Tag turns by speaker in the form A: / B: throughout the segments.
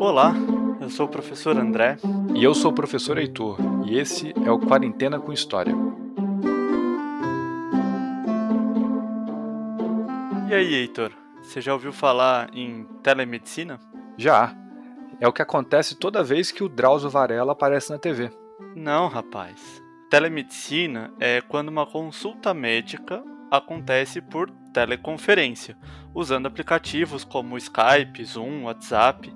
A: Olá, eu sou o professor André.
B: E eu sou o professor Heitor, e esse é o Quarentena com História.
A: E aí, Heitor, você já ouviu falar em telemedicina?
B: Já. É o que acontece toda vez que o Drauzio Varela aparece na TV.
A: Não, rapaz. Telemedicina é quando uma consulta médica acontece por teleconferência, usando aplicativos como Skype, Zoom, WhatsApp.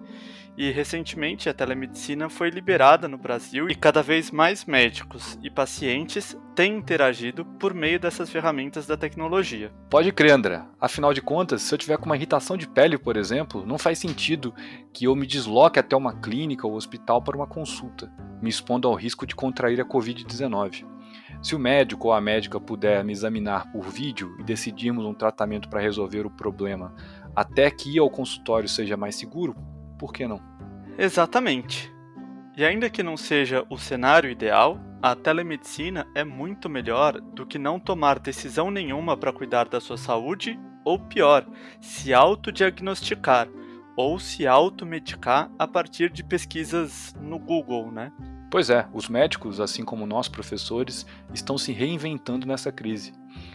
A: E recentemente a telemedicina foi liberada no Brasil e cada vez mais médicos e pacientes têm interagido por meio dessas ferramentas da tecnologia.
B: Pode crer, André. Afinal de contas, se eu tiver com uma irritação de pele, por exemplo, não faz sentido que eu me desloque até uma clínica ou hospital para uma consulta, me expondo ao risco de contrair a Covid-19. Se o médico ou a médica puder me examinar por vídeo e decidirmos um tratamento para resolver o problema até que ir ao consultório seja mais seguro, por que não?
A: Exatamente. E ainda que não seja o cenário ideal, a telemedicina é muito melhor do que não tomar decisão nenhuma para cuidar da sua saúde, ou pior, se autodiagnosticar ou se automedicar a partir de pesquisas no Google, né?
B: Pois é, os médicos, assim como nós professores, estão se reinventando nessa crise,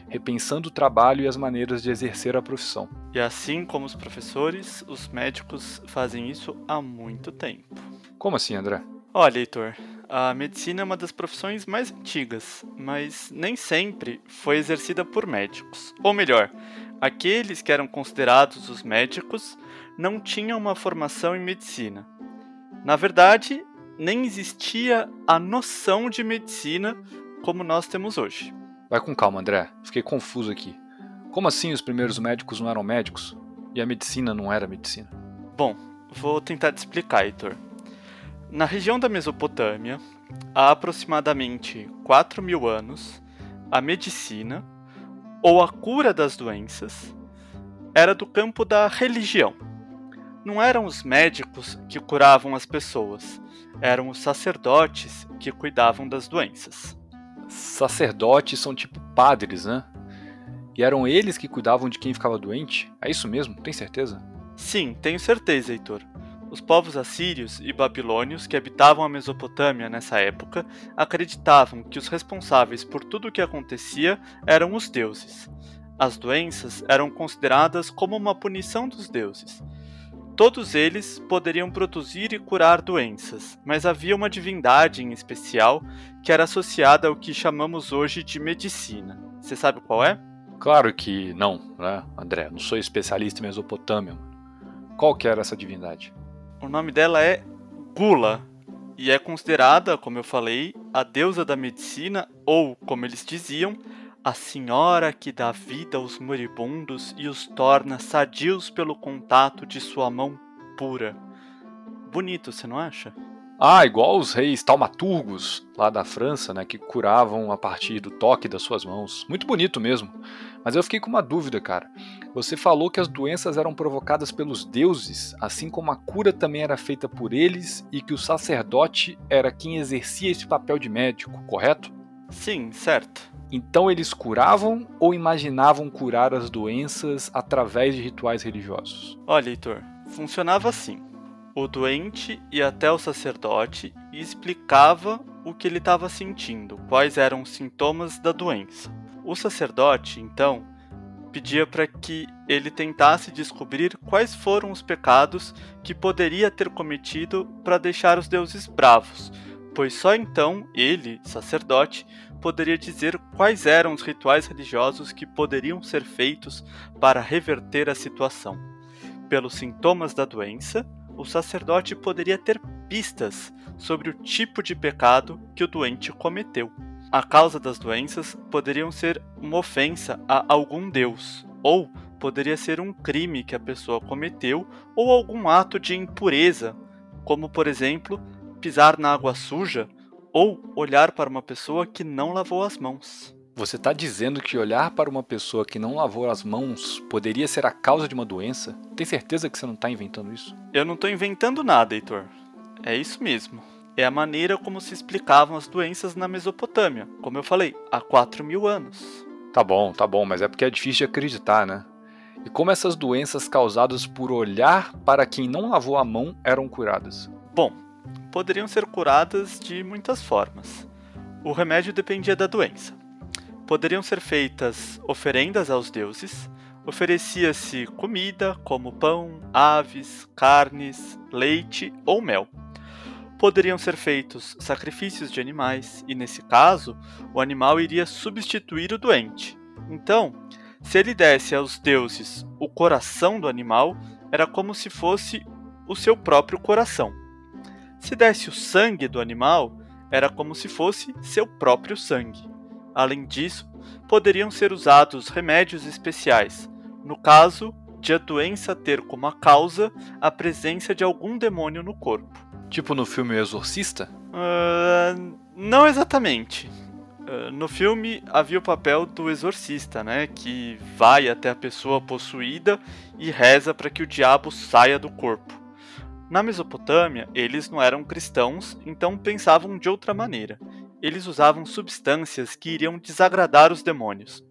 B: repensando o trabalho e as maneiras de exercer a profissão.
A: E assim como os professores, os médicos fazem isso há muito tempo.
B: Como assim, André?
A: Olha, Heitor, a medicina é uma das profissões mais antigas, mas nem sempre foi exercida por médicos. Ou melhor, aqueles que eram considerados os médicos não tinham uma formação em medicina. Na verdade, nem existia a noção de medicina como nós temos hoje.
B: Vai com calma, André. Fiquei confuso aqui. Como assim os primeiros médicos não eram médicos? E a medicina não era medicina?
A: Bom, vou tentar te explicar, Heitor. Na região da Mesopotâmia, há aproximadamente 4 mil anos, a medicina, ou a cura das doenças, era do campo da religião. Não eram os médicos que curavam as pessoas, eram os sacerdotes que cuidavam das doenças.
B: Sacerdotes são tipo padres, né? E eram eles que cuidavam de quem ficava doente? É isso mesmo? Tem certeza?
A: Sim, tenho certeza, Heitor. Os povos assírios e babilônios que habitavam a Mesopotâmia nessa época acreditavam que os responsáveis por tudo o que acontecia eram os deuses. As doenças eram consideradas como uma punição dos deuses, Todos eles poderiam produzir e curar doenças, mas havia uma divindade em especial que era associada ao que chamamos hoje de medicina. Você sabe qual é?
B: Claro que não, né, André? Não sou especialista em Mesopotâmia. Qual que era essa divindade?
A: O nome dela é Gula e é considerada, como eu falei, a deusa da medicina ou, como eles diziam, a senhora que dá vida aos moribundos e os torna sadios pelo contato de sua mão pura. Bonito, você não acha?
B: Ah, igual os reis taumaturgos lá da França, né, que curavam a partir do toque das suas mãos. Muito bonito mesmo. Mas eu fiquei com uma dúvida, cara. Você falou que as doenças eram provocadas pelos deuses, assim como a cura também era feita por eles e que o sacerdote era quem exercia esse papel de médico, correto?
A: Sim, certo.
B: Então eles curavam ou imaginavam curar as doenças através de rituais religiosos?
A: Olha, Heitor, funcionava assim. O doente ia até o sacerdote e explicava o que ele estava sentindo, quais eram os sintomas da doença. O sacerdote, então, pedia para que ele tentasse descobrir quais foram os pecados que poderia ter cometido para deixar os deuses bravos, pois só então ele, sacerdote, poderia dizer quais eram os rituais religiosos que poderiam ser feitos para reverter a situação. Pelos sintomas da doença, o sacerdote poderia ter pistas sobre o tipo de pecado que o doente cometeu. A causa das doenças poderiam ser uma ofensa a algum deus, ou poderia ser um crime que a pessoa cometeu, ou algum ato de impureza, como por exemplo pisar na água suja ou olhar para uma pessoa que não lavou as mãos.
B: Você está dizendo que olhar para uma pessoa que não lavou as mãos poderia ser a causa de uma doença? Tem certeza que você não está inventando isso?
A: Eu não estou inventando nada, Heitor. É isso mesmo. É a maneira como se explicavam as doenças na Mesopotâmia, como eu falei, há 4 mil anos.
B: Tá bom, tá bom, mas é porque é difícil de acreditar, né? E como essas doenças causadas por olhar para quem não lavou a mão eram curadas?
A: Bom, poderiam ser curadas de muitas formas. O remédio dependia da doença. Poderiam ser feitas oferendas aos deuses, oferecia-se comida como pão, aves, carnes, leite ou mel. Poderiam ser feitos sacrifícios de animais, e nesse caso, o animal iria substituir o doente. Então, se ele desse aos deuses o coração do animal, era como se fosse o seu próprio coração. Se desse o sangue do animal, era como se fosse seu próprio sangue. Além disso, poderiam ser usados remédios especiais, no caso de a doença ter como a causa a presença de algum demônio no corpo.
B: Tipo no filme o Exorcista?
A: Uh, não exatamente. Uh, no filme havia o papel do exorcista, né, que vai até a pessoa possuída e reza para que o diabo saia do corpo. Na Mesopotâmia, eles não eram cristãos, então pensavam de outra maneira. Eles usavam substâncias que iriam desagradar os demônios.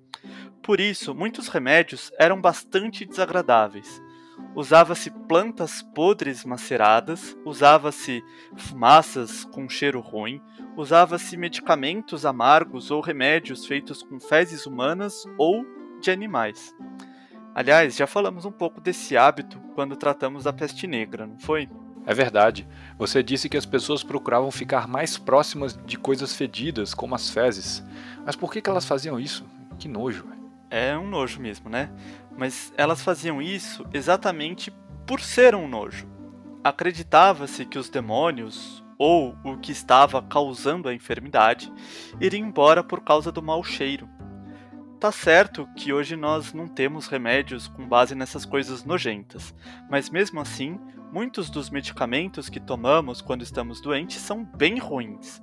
A: Por isso, muitos remédios eram bastante desagradáveis. Usava-se plantas podres maceradas, usava-se fumaças com cheiro ruim, usava-se medicamentos amargos ou remédios feitos com fezes humanas ou de animais. Aliás, já falamos um pouco desse hábito quando tratamos da peste negra, não foi?
B: É verdade. Você disse que as pessoas procuravam ficar mais próximas de coisas fedidas, como as fezes. Mas por que, que elas faziam isso? Que nojo.
A: É um nojo mesmo, né? Mas elas faziam isso exatamente por ser um nojo. Acreditava-se que os demônios, ou o que estava causando a enfermidade, iria embora por causa do mau cheiro. Tá certo que hoje nós não temos remédios com base nessas coisas nojentas, mas mesmo assim, muitos dos medicamentos que tomamos quando estamos doentes são bem ruins.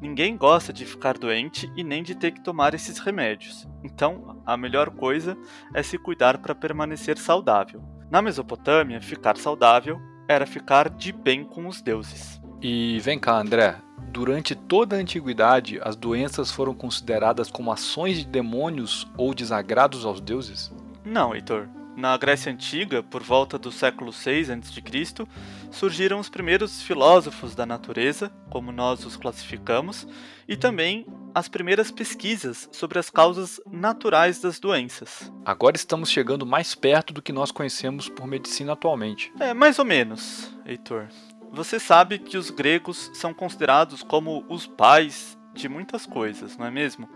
A: Ninguém gosta de ficar doente e nem de ter que tomar esses remédios. Então, a melhor coisa é se cuidar para permanecer saudável. Na Mesopotâmia, ficar saudável era ficar de bem com os deuses.
B: E vem cá, André, durante toda a antiguidade, as doenças foram consideradas como ações de demônios ou desagrados aos deuses?
A: Não, Heitor. Na Grécia Antiga, por volta do século 6 a.C., surgiram os primeiros filósofos da natureza, como nós os classificamos, e também as primeiras pesquisas sobre as causas naturais das doenças.
B: Agora estamos chegando mais perto do que nós conhecemos por medicina atualmente.
A: É, mais ou menos, Heitor. Você sabe que os gregos são considerados como os pais de muitas coisas, não é mesmo?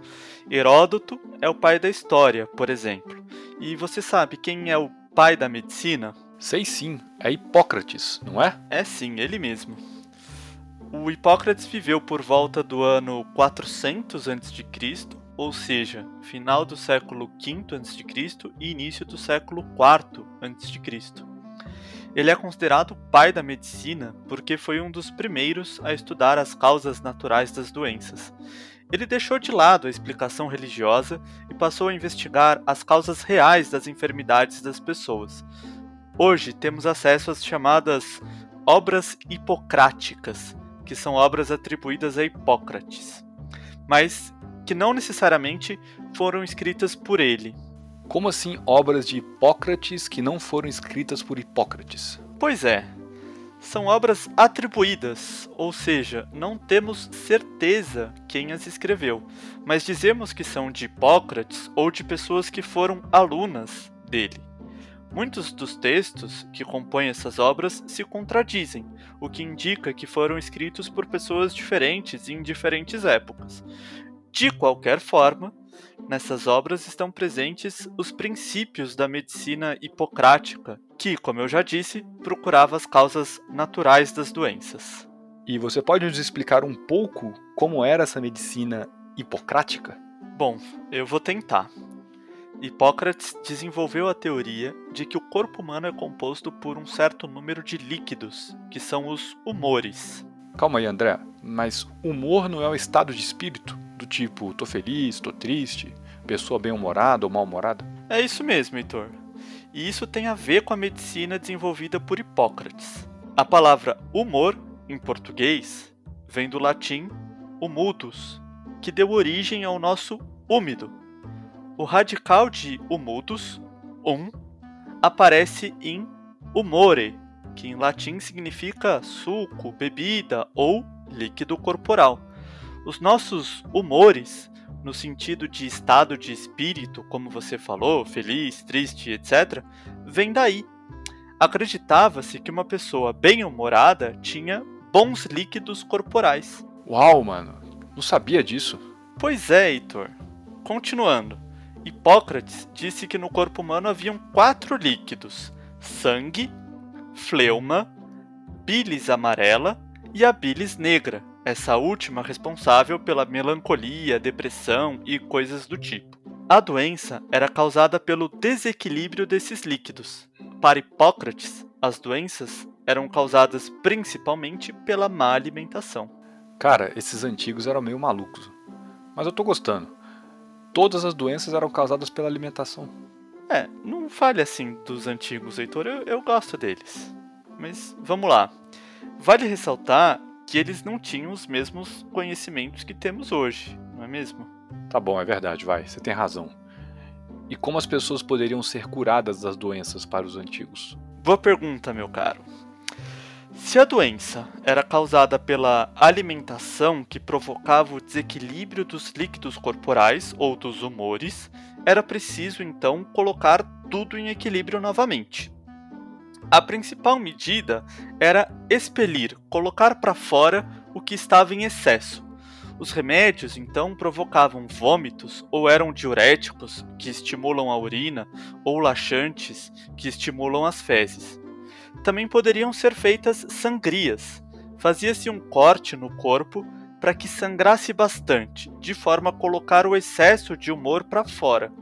A: Heródoto é o pai da história, por exemplo. E você sabe quem é o pai da medicina?
B: Sei sim, é Hipócrates, não é?
A: É sim, ele mesmo. O Hipócrates viveu por volta do ano 400 a.C., ou seja, final do século V a.C. e início do século IV a.C. Ele é considerado pai da medicina porque foi um dos primeiros a estudar as causas naturais das doenças. Ele deixou de lado a explicação religiosa e passou a investigar as causas reais das enfermidades das pessoas. Hoje temos acesso às chamadas obras hipocráticas, que são obras atribuídas a Hipócrates, mas que não necessariamente foram escritas por ele,
B: como assim obras de Hipócrates que não foram escritas por Hipócrates?
A: Pois é. São obras atribuídas, ou seja, não temos certeza quem as escreveu, mas dizemos que são de Hipócrates ou de pessoas que foram alunas dele. Muitos dos textos que compõem essas obras se contradizem, o que indica que foram escritos por pessoas diferentes em diferentes épocas. De qualquer forma, Nessas obras estão presentes os princípios da medicina hipocrática, que, como eu já disse, procurava as causas naturais das doenças.
B: E você pode nos explicar um pouco como era essa medicina hipocrática?
A: Bom, eu vou tentar. Hipócrates desenvolveu a teoria de que o corpo humano é composto por um certo número de líquidos, que são os humores.
B: Calma aí, André, mas humor não é um estado de espírito? Do tipo, tô feliz, tô triste, pessoa bem-humorada ou mal-humorada?
A: É isso mesmo, Heitor. E isso tem a ver com a medicina desenvolvida por Hipócrates. A palavra humor, em português, vem do latim humudus, que deu origem ao nosso úmido. O radical de humudus, um, aparece em humore, que em latim significa suco, bebida ou líquido corporal. Os nossos humores, no sentido de estado de espírito, como você falou, feliz, triste, etc., vem daí. Acreditava-se que uma pessoa bem-humorada tinha bons líquidos corporais.
B: Uau, mano, não sabia disso.
A: Pois é, Heitor. Continuando. Hipócrates disse que no corpo humano haviam quatro líquidos: sangue, fleuma, bilis amarela e a bilis negra, essa última responsável pela melancolia, depressão e coisas do tipo. A doença era causada pelo desequilíbrio desses líquidos. Para Hipócrates, as doenças eram causadas principalmente pela má alimentação.
B: Cara, esses antigos eram meio malucos. Mas eu tô gostando. Todas as doenças eram causadas pela alimentação.
A: É, não fale assim dos antigos, Heitor, eu, eu gosto deles. Mas vamos lá. Vale ressaltar que eles não tinham os mesmos conhecimentos que temos hoje, não é mesmo?
B: Tá bom, é verdade, vai, você tem razão. E como as pessoas poderiam ser curadas das doenças para os antigos?
A: Boa pergunta, meu caro. Se a doença era causada pela alimentação que provocava o desequilíbrio dos líquidos corporais ou dos humores, era preciso então colocar tudo em equilíbrio novamente. A principal medida era expelir, colocar para fora o que estava em excesso. Os remédios então provocavam vômitos ou eram diuréticos, que estimulam a urina, ou laxantes, que estimulam as fezes. Também poderiam ser feitas sangrias. Fazia-se um corte no corpo para que sangrasse bastante, de forma a colocar o excesso de humor para fora.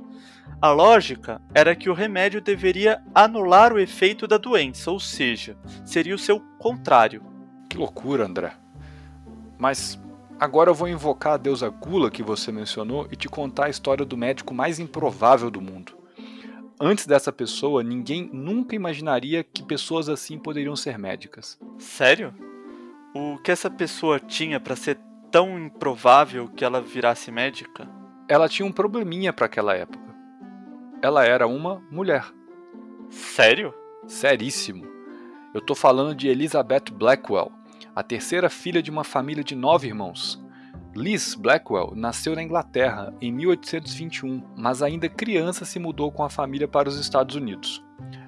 A: A lógica era que o remédio deveria anular o efeito da doença, ou seja, seria o seu contrário.
B: Que loucura, André. Mas agora eu vou invocar a deusa Gula que você mencionou e te contar a história do médico mais improvável do mundo. Antes dessa pessoa, ninguém nunca imaginaria que pessoas assim poderiam ser médicas.
A: Sério? O que essa pessoa tinha para ser tão improvável que ela virasse médica?
B: Ela tinha um probleminha para aquela época. Ela era uma mulher.
A: Sério?
B: Seríssimo. Eu tô falando de Elizabeth Blackwell, a terceira filha de uma família de nove irmãos. Liz Blackwell nasceu na Inglaterra em 1821, mas ainda criança se mudou com a família para os Estados Unidos.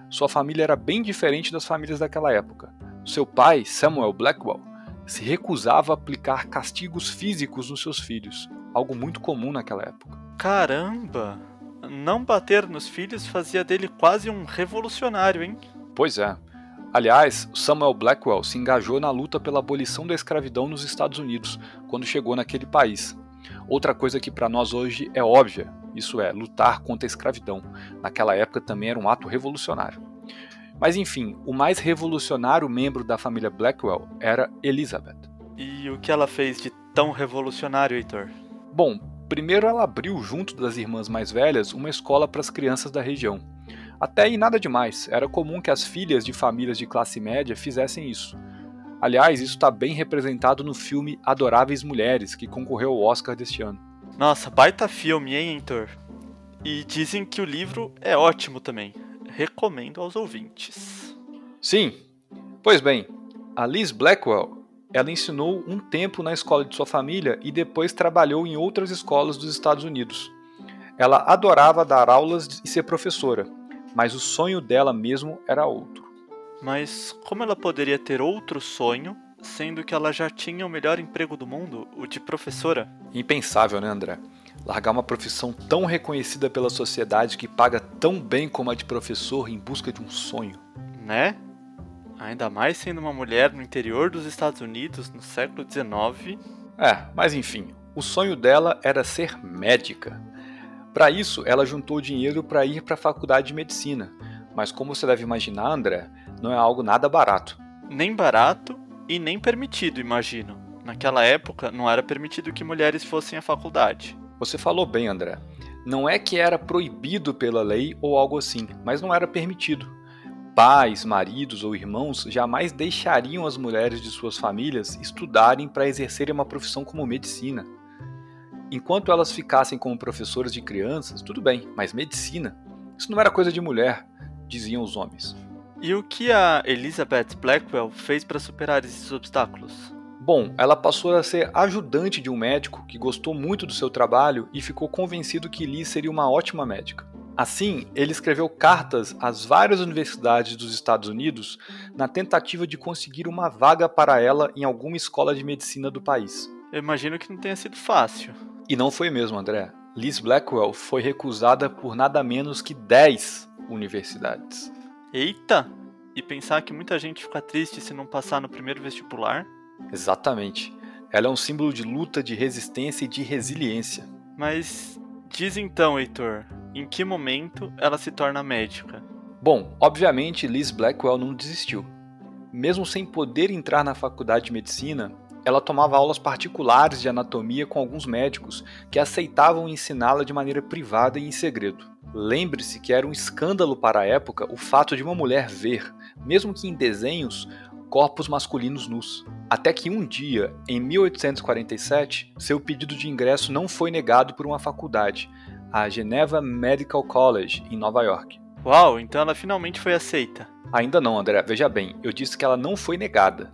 B: Sua família era bem diferente das famílias daquela época. Seu pai, Samuel Blackwell, se recusava a aplicar castigos físicos nos seus filhos, algo muito comum naquela época.
A: Caramba! Não bater nos filhos fazia dele quase um revolucionário, hein?
B: Pois é. Aliás, Samuel Blackwell se engajou na luta pela abolição da escravidão nos Estados Unidos quando chegou naquele país. Outra coisa que para nós hoje é óbvia, isso é, lutar contra a escravidão. Naquela época também era um ato revolucionário. Mas enfim, o mais revolucionário membro da família Blackwell era Elizabeth.
A: E o que ela fez de tão revolucionário, Heitor?
B: Bom, primeiro ela abriu, junto das irmãs mais velhas, uma escola para as crianças da região. Até aí nada demais, era comum que as filhas de famílias de classe média fizessem isso. Aliás, isso está bem representado no filme Adoráveis Mulheres, que concorreu ao Oscar deste ano.
A: Nossa, baita filme, hein, Heitor? E dizem que o livro é ótimo também. Recomendo aos ouvintes.
B: Sim. Pois bem, a Liz Blackwell, ela ensinou um tempo na escola de sua família e depois trabalhou em outras escolas dos Estados Unidos. Ela adorava dar aulas e ser professora, mas o sonho dela mesmo era outro.
A: Mas como ela poderia ter outro sonho, sendo que ela já tinha o melhor emprego do mundo, o de professora?
B: Impensável, né, André? Largar uma profissão tão reconhecida pela sociedade que paga tão bem como a de professor em busca de um sonho.
A: Né? Ainda mais sendo uma mulher no interior dos Estados Unidos no século XIX.
B: É, mas enfim, o sonho dela era ser médica. Para isso, ela juntou dinheiro para ir para a faculdade de medicina. Mas como você deve imaginar, André, não é algo nada barato.
A: Nem barato e nem permitido, imagino. Naquela época, não era permitido que mulheres fossem à faculdade.
B: Você falou bem, André. Não é que era proibido pela lei ou algo assim, mas não era permitido. Pais, maridos ou irmãos jamais deixariam as mulheres de suas famílias estudarem para exercerem uma profissão como medicina. Enquanto elas ficassem como professoras de crianças, tudo bem, mas medicina, isso não era coisa de mulher. diziam os homens.
A: E o que a Elizabeth Blackwell fez para superar esses obstáculos?
B: Bom, ela passou a ser ajudante de um médico que gostou muito do seu trabalho e ficou convencido que Liz seria uma ótima médica. Assim, ele escreveu cartas às várias universidades dos Estados Unidos na tentativa de conseguir uma vaga para ela em alguma escola de medicina do país.
A: Eu imagino que não tenha sido fácil.
B: E não foi mesmo, André. Liz Blackwell foi recusada por nada menos que 10 universidades.
A: Eita! E pensar que muita gente fica triste se não passar no primeiro vestibular?
B: Exatamente. Ela é um símbolo de luta, de resistência e de resiliência.
A: Mas diz então, Heitor, em que momento ela se torna médica?
B: Bom, obviamente Liz Blackwell não desistiu. Mesmo sem poder entrar na faculdade de medicina, ela tomava aulas particulares de anatomia com alguns médicos que aceitavam ensiná-la de maneira privada e em segredo. Lembre-se que era um escândalo para a época o fato de uma mulher ver, mesmo que em desenhos, corpos masculinos nus. Até que um dia, em 1847, seu pedido de ingresso não foi negado por uma faculdade, a Geneva Medical College, em Nova York.
A: Uau, então ela finalmente foi aceita.
B: Ainda não, André. Veja bem, eu disse que ela não foi negada.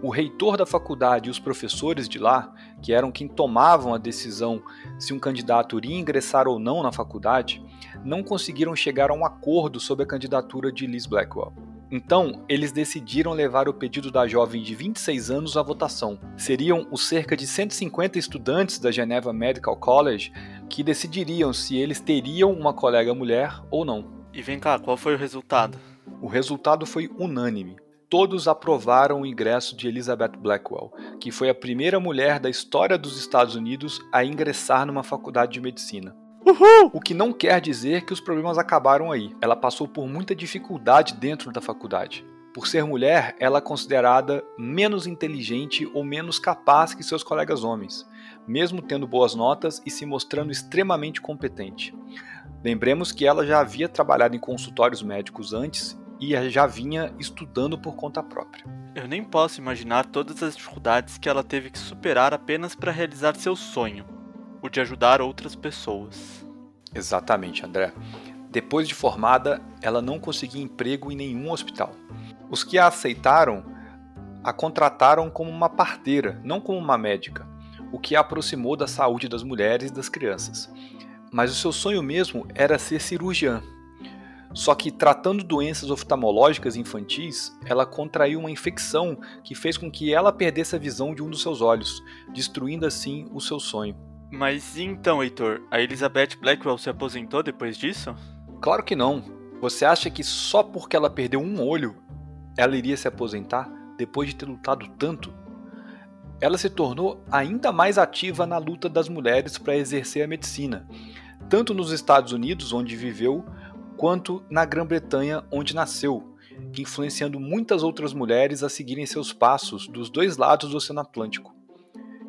B: O reitor da faculdade e os professores de lá, que eram quem tomavam a decisão se um candidato iria ingressar ou não na faculdade, não conseguiram chegar a um acordo sobre a candidatura de Liz Blackwell. Então, eles decidiram levar o pedido da jovem de 26 anos à votação. Seriam os cerca de 150 estudantes da Geneva Medical College que decidiriam se eles teriam uma colega mulher ou não.
A: E vem cá, qual foi o resultado?
B: O resultado foi unânime. Todos aprovaram o ingresso de Elizabeth Blackwell, que foi a primeira mulher da história dos Estados Unidos a ingressar numa faculdade de medicina.
A: Uhul!
B: O que não quer dizer que os problemas acabaram aí. Ela passou por muita dificuldade dentro da faculdade. Por ser mulher, ela é considerada menos inteligente ou menos capaz que seus colegas homens, mesmo tendo boas notas e se mostrando extremamente competente. Lembremos que ela já havia trabalhado em consultórios médicos antes e já vinha estudando por conta própria.
A: Eu nem posso imaginar todas as dificuldades que ela teve que superar apenas para realizar seu sonho o de ajudar outras pessoas.
B: Exatamente, André. Depois de formada, ela não conseguia emprego em nenhum hospital. Os que a aceitaram a contrataram como uma parteira, não como uma médica, o que a aproximou da saúde das mulheres e das crianças. Mas o seu sonho mesmo era ser cirurgiã. Só que, tratando doenças oftalmológicas infantis, ela contraiu uma infecção que fez com que ela perdesse a visão de um dos seus olhos, destruindo assim o seu sonho.
A: Mas então, Heitor, a Elizabeth Blackwell se aposentou depois disso?
B: Claro que não. Você acha que só porque ela perdeu um olho ela iria se aposentar depois de ter lutado tanto? Ela se tornou ainda mais ativa na luta das mulheres para exercer a medicina, tanto nos Estados Unidos, onde viveu, quanto na Grã-Bretanha, onde nasceu, influenciando muitas outras mulheres a seguirem seus passos dos dois lados do Oceano Atlântico.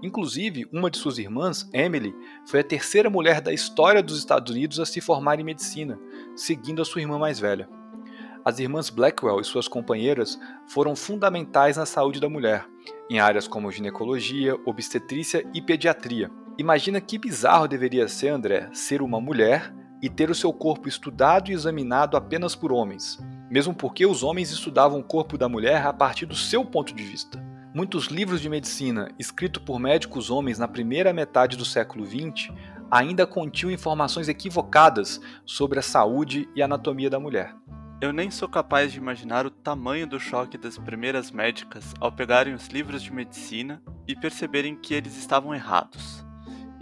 B: Inclusive, uma de suas irmãs, Emily, foi a terceira mulher da história dos Estados Unidos a se formar em medicina, seguindo a sua irmã mais velha. As irmãs Blackwell e suas companheiras foram fundamentais na saúde da mulher, em áreas como ginecologia, obstetrícia e pediatria. Imagina que bizarro deveria ser, André, ser uma mulher e ter o seu corpo estudado e examinado apenas por homens, mesmo porque os homens estudavam o corpo da mulher a partir do seu ponto de vista. Muitos livros de medicina escritos por médicos homens na primeira metade do século XX ainda continham informações equivocadas sobre a saúde e anatomia da mulher.
A: Eu nem sou capaz de imaginar o tamanho do choque das primeiras médicas ao pegarem os livros de medicina e perceberem que eles estavam errados.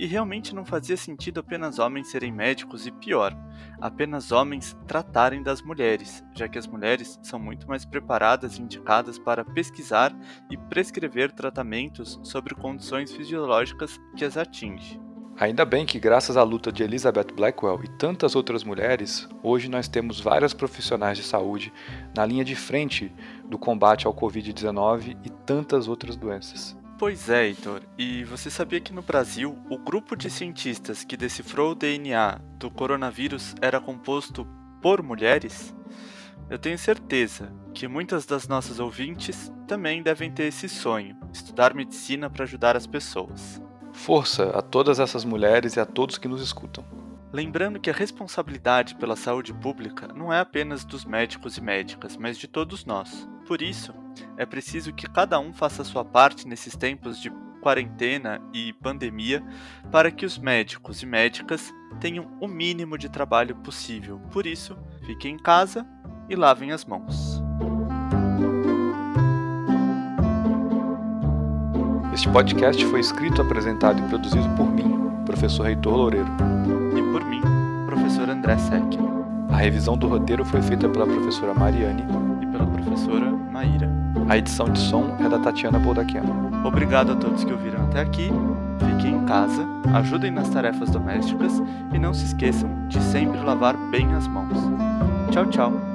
A: E realmente não fazia sentido apenas homens serem médicos e pior, apenas homens tratarem das mulheres, já que as mulheres são muito mais preparadas e indicadas para pesquisar e prescrever tratamentos sobre condições fisiológicas que as atingem.
B: Ainda bem que, graças à luta de Elizabeth Blackwell e tantas outras mulheres, hoje nós temos várias profissionais de saúde na linha de frente do combate ao Covid-19 e tantas outras doenças.
A: Pois é, Heitor. E você sabia que no Brasil, o grupo de cientistas que decifrou o DNA do coronavírus era composto por mulheres? Eu tenho certeza que muitas das nossas ouvintes também devem ter esse sonho, estudar medicina para ajudar as pessoas.
B: Força a todas essas mulheres e a todos que nos escutam.
A: Lembrando que a responsabilidade pela saúde pública não é apenas dos médicos e médicas, mas de todos nós. Por isso, é preciso que cada um faça sua parte nesses tempos de quarentena e pandemia para que os médicos e médicas tenham o mínimo de trabalho possível. Por isso, fiquem em casa e lavem as mãos.
B: Este podcast foi escrito, apresentado e produzido por mim, professor Reitor Loureiro.
A: André Sec.
B: A revisão do roteiro foi feita pela professora Mariane
A: e pela professora Maíra.
B: A edição de som é da Tatiana Boldaquiano.
A: Obrigado a todos que ouviram até aqui. Fiquem em casa, ajudem nas tarefas domésticas e não se esqueçam de sempre lavar bem as mãos. Tchau, tchau.